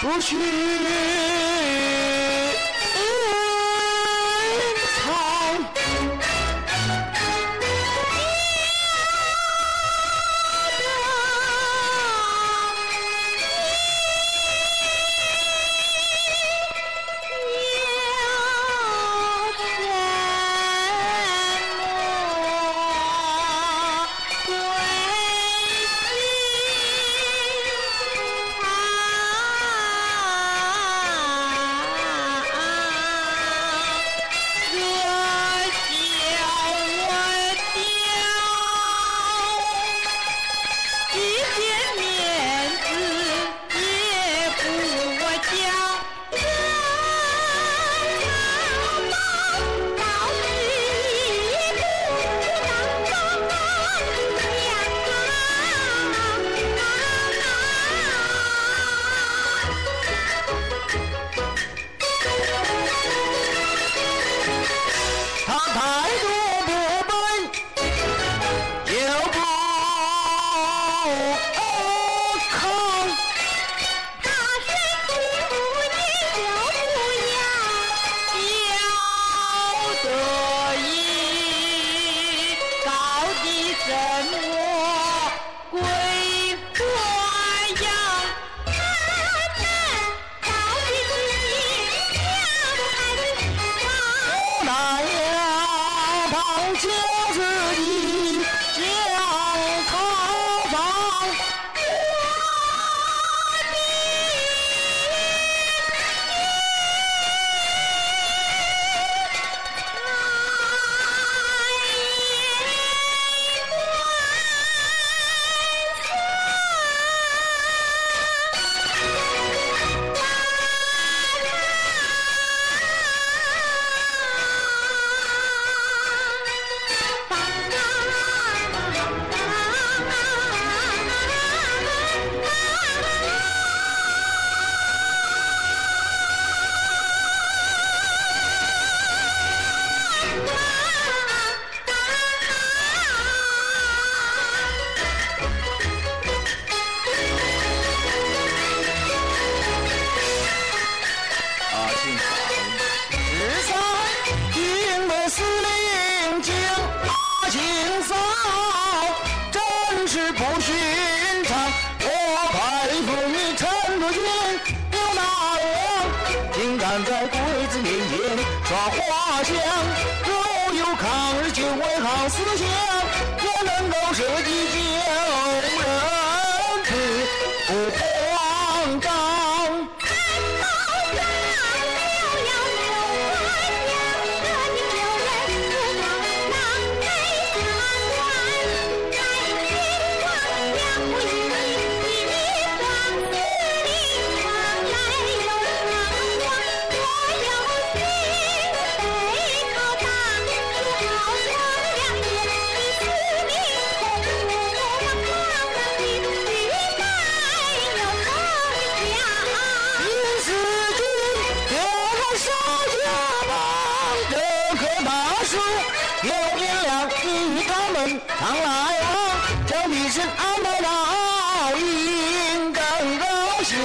不就是一阿庆嫂，真是不寻常。我佩服你陈竹君有那样，竟敢在鬼子面前耍花枪。若有抗日救卫好思想，也能够设计救棵大树有点亮，你他们常来往，叫一声安排到应更高兴。